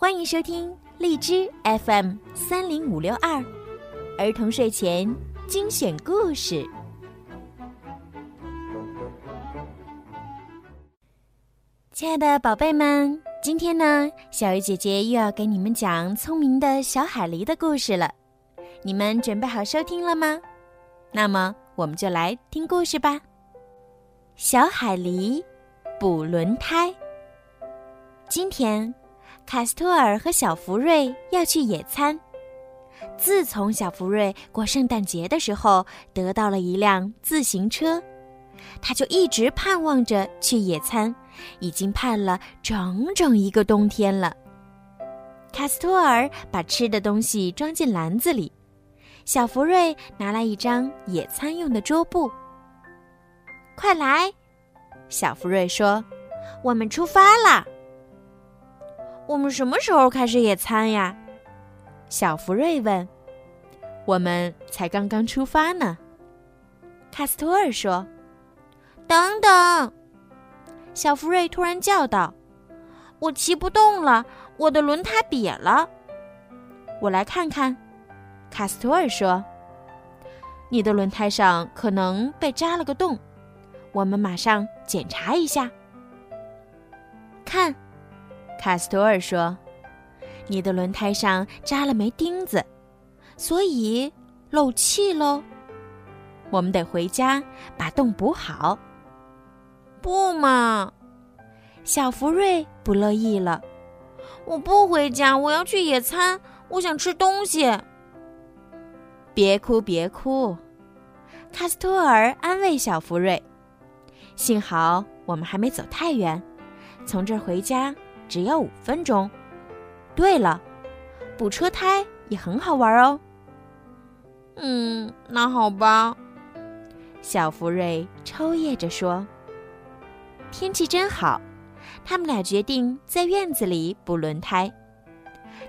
欢迎收听荔枝 FM 三零五六二儿童睡前精选故事。亲爱的宝贝们，今天呢，小鱼姐姐又要给你们讲聪明的小海狸的故事了。你们准备好收听了吗？那么，我们就来听故事吧。小海狸补轮胎。今天。卡斯托尔和小福瑞要去野餐。自从小福瑞过圣诞节的时候得到了一辆自行车，他就一直盼望着去野餐，已经盼了整整一个冬天了。卡斯托尔把吃的东西装进篮子里，小福瑞拿来一张野餐用的桌布。快来，小福瑞说：“我们出发了。”我们什么时候开始野餐呀？小福瑞问。我们才刚刚出发呢。卡斯托尔说。等等！小福瑞突然叫道：“我骑不动了，我的轮胎瘪了。”我来看看。卡斯托尔说：“你的轮胎上可能被扎了个洞，我们马上检查一下。看。”卡斯托尔说：“你的轮胎上扎了枚钉子，所以漏气喽。我们得回家把洞补好。”不嘛，小福瑞不乐意了：“我不回家，我要去野餐，我想吃东西。”别哭，别哭，卡斯托尔安慰小福瑞：“幸好我们还没走太远，从这儿回家。”只要五分钟。对了，补车胎也很好玩哦。嗯，那好吧。小福瑞抽噎着说：“天气真好。”他们俩决定在院子里补轮胎。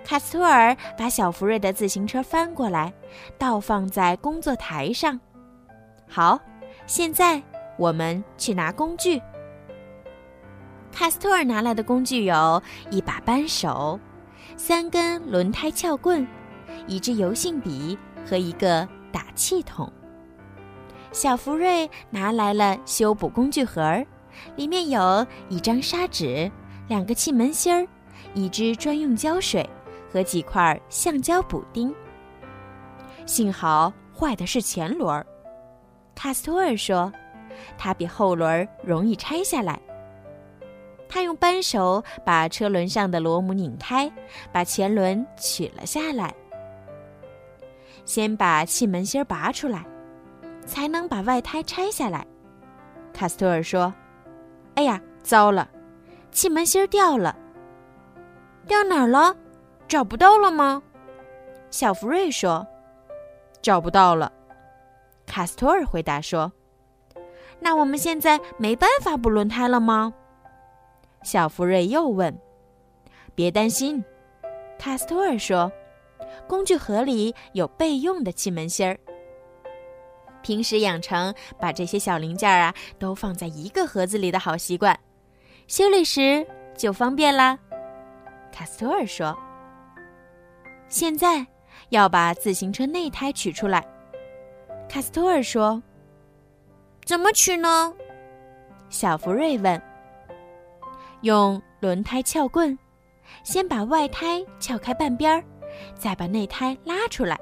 卡斯托尔把小福瑞的自行车翻过来，倒放在工作台上。好，现在我们去拿工具。卡斯托尔拿来的工具有一把扳手、三根轮胎撬棍、一支油性笔和一个打气筒。小福瑞拿来了修补工具盒，里面有一张砂纸、两个气门芯儿、一支专用胶水和几块橡胶补丁。幸好坏的是前轮，卡斯托尔说，它比后轮容易拆下来。他用扳手把车轮上的螺母拧开，把前轮取了下来。先把气门芯拔出来，才能把外胎拆下来。卡斯托尔说：“哎呀，糟了，气门芯掉了！掉哪儿了？找不到了吗？”小福瑞说：“找不到了。”卡斯托尔回答说：“那我们现在没办法补轮胎了吗？”小福瑞又问：“别担心。”卡斯托尔说：“工具盒里有备用的气门芯儿。平时养成把这些小零件啊都放在一个盒子里的好习惯，修理时就方便啦。”卡斯托尔说：“现在要把自行车内胎取出来。”卡斯托尔说：“怎么取呢？”小福瑞问。用轮胎撬棍，先把外胎撬开半边儿，再把内胎拉出来。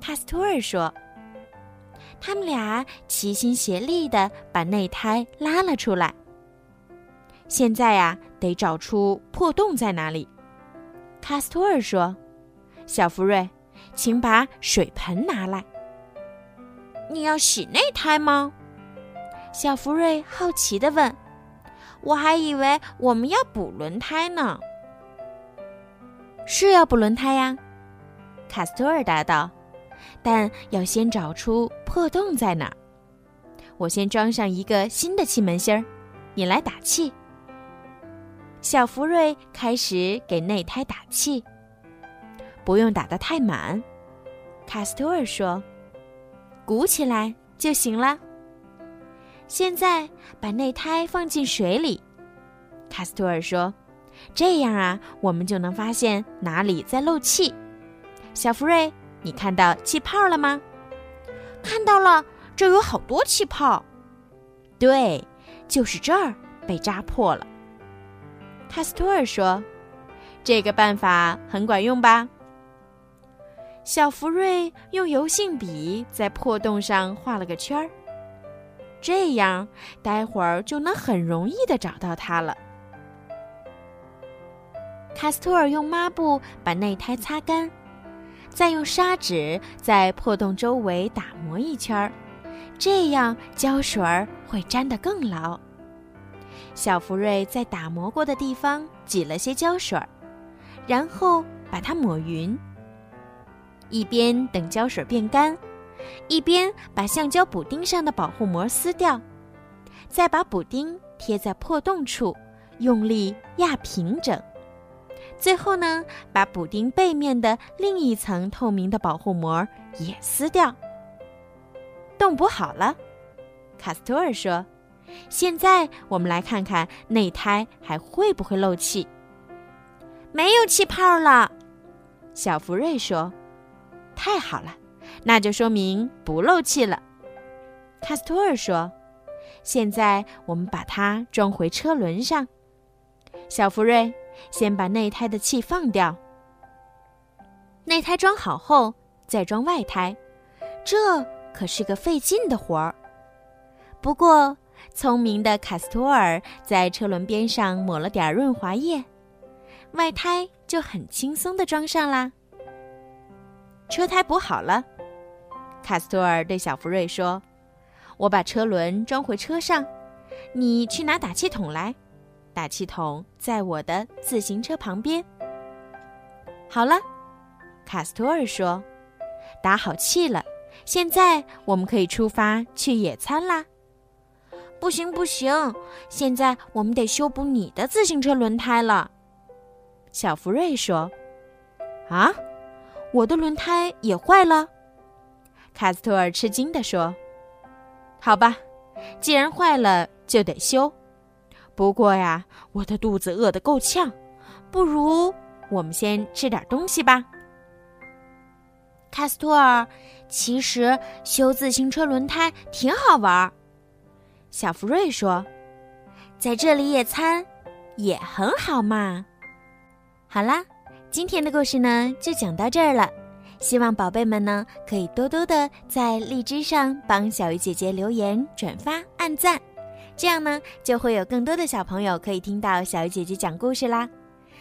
卡斯托尔说：“他们俩齐心协力的把内胎拉了出来。现在呀，得找出破洞在哪里。”卡斯托尔说：“小福瑞，请把水盆拿来。你要洗内胎吗？”小福瑞好奇的问。我还以为我们要补轮胎呢。是要补轮胎呀，卡斯托尔答道。但要先找出破洞在哪儿。我先装上一个新的气门芯儿，你来打气。小福瑞开始给内胎打气，不用打得太满。卡斯托尔说：“鼓起来就行了。”现在把内胎放进水里，卡斯托尔说：“这样啊，我们就能发现哪里在漏气。小福瑞，你看到气泡了吗？看到了，这有好多气泡。对，就是这儿被扎破了。卡斯托尔说：“这个办法很管用吧？”小福瑞用油性笔在破洞上画了个圈儿，这样待会儿就能很容易的找到它了。卡斯托尔用抹布把内胎擦干，再用砂纸在破洞周围打磨一圈儿，这样胶水儿会粘得更牢。小福瑞在打磨过的地方挤了些胶水儿，然后把它抹匀。一边等胶水变干，一边把橡胶补丁上的保护膜撕掉，再把补丁贴在破洞处，用力压平整。最后呢，把补丁背面的另一层透明的保护膜也撕掉。洞补好了，卡斯托尔说：“现在我们来看看内胎还会不会漏气。”没有气泡了，小福瑞说。太好了，那就说明不漏气了。卡斯托尔说：“现在我们把它装回车轮上。”小福瑞，先把内胎的气放掉。内胎装好后，再装外胎，这可是个费劲的活儿。不过，聪明的卡斯托尔在车轮边上抹了点润滑液，外胎就很轻松的装上啦。车胎补好了，卡斯托尔对小福瑞说：“我把车轮装回车上，你去拿打气筒来。打气筒在我的自行车旁边。”好了，卡斯托尔说：“打好气了，现在我们可以出发去野餐啦。”不行不行，现在我们得修补你的自行车轮胎了。”小福瑞说：“啊？”我的轮胎也坏了，卡斯托尔吃惊地说：“好吧，既然坏了就得修。不过呀，我的肚子饿得够呛，不如我们先吃点东西吧。”卡斯托尔，其实修自行车轮胎挺好玩儿。小福瑞说：“在这里野餐也很好嘛。”好啦。今天的故事呢，就讲到这儿了。希望宝贝们呢，可以多多的在荔枝上帮小鱼姐姐留言、转发、按赞，这样呢，就会有更多的小朋友可以听到小鱼姐姐讲故事啦。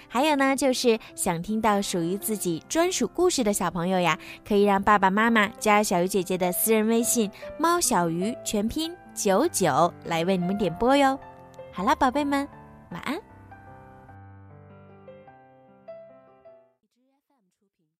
还有呢，就是想听到属于自己专属故事的小朋友呀，可以让爸爸妈妈加小鱼姐姐的私人微信“猫小鱼”全拼九九来为你们点播哟。好啦，宝贝们，晚安。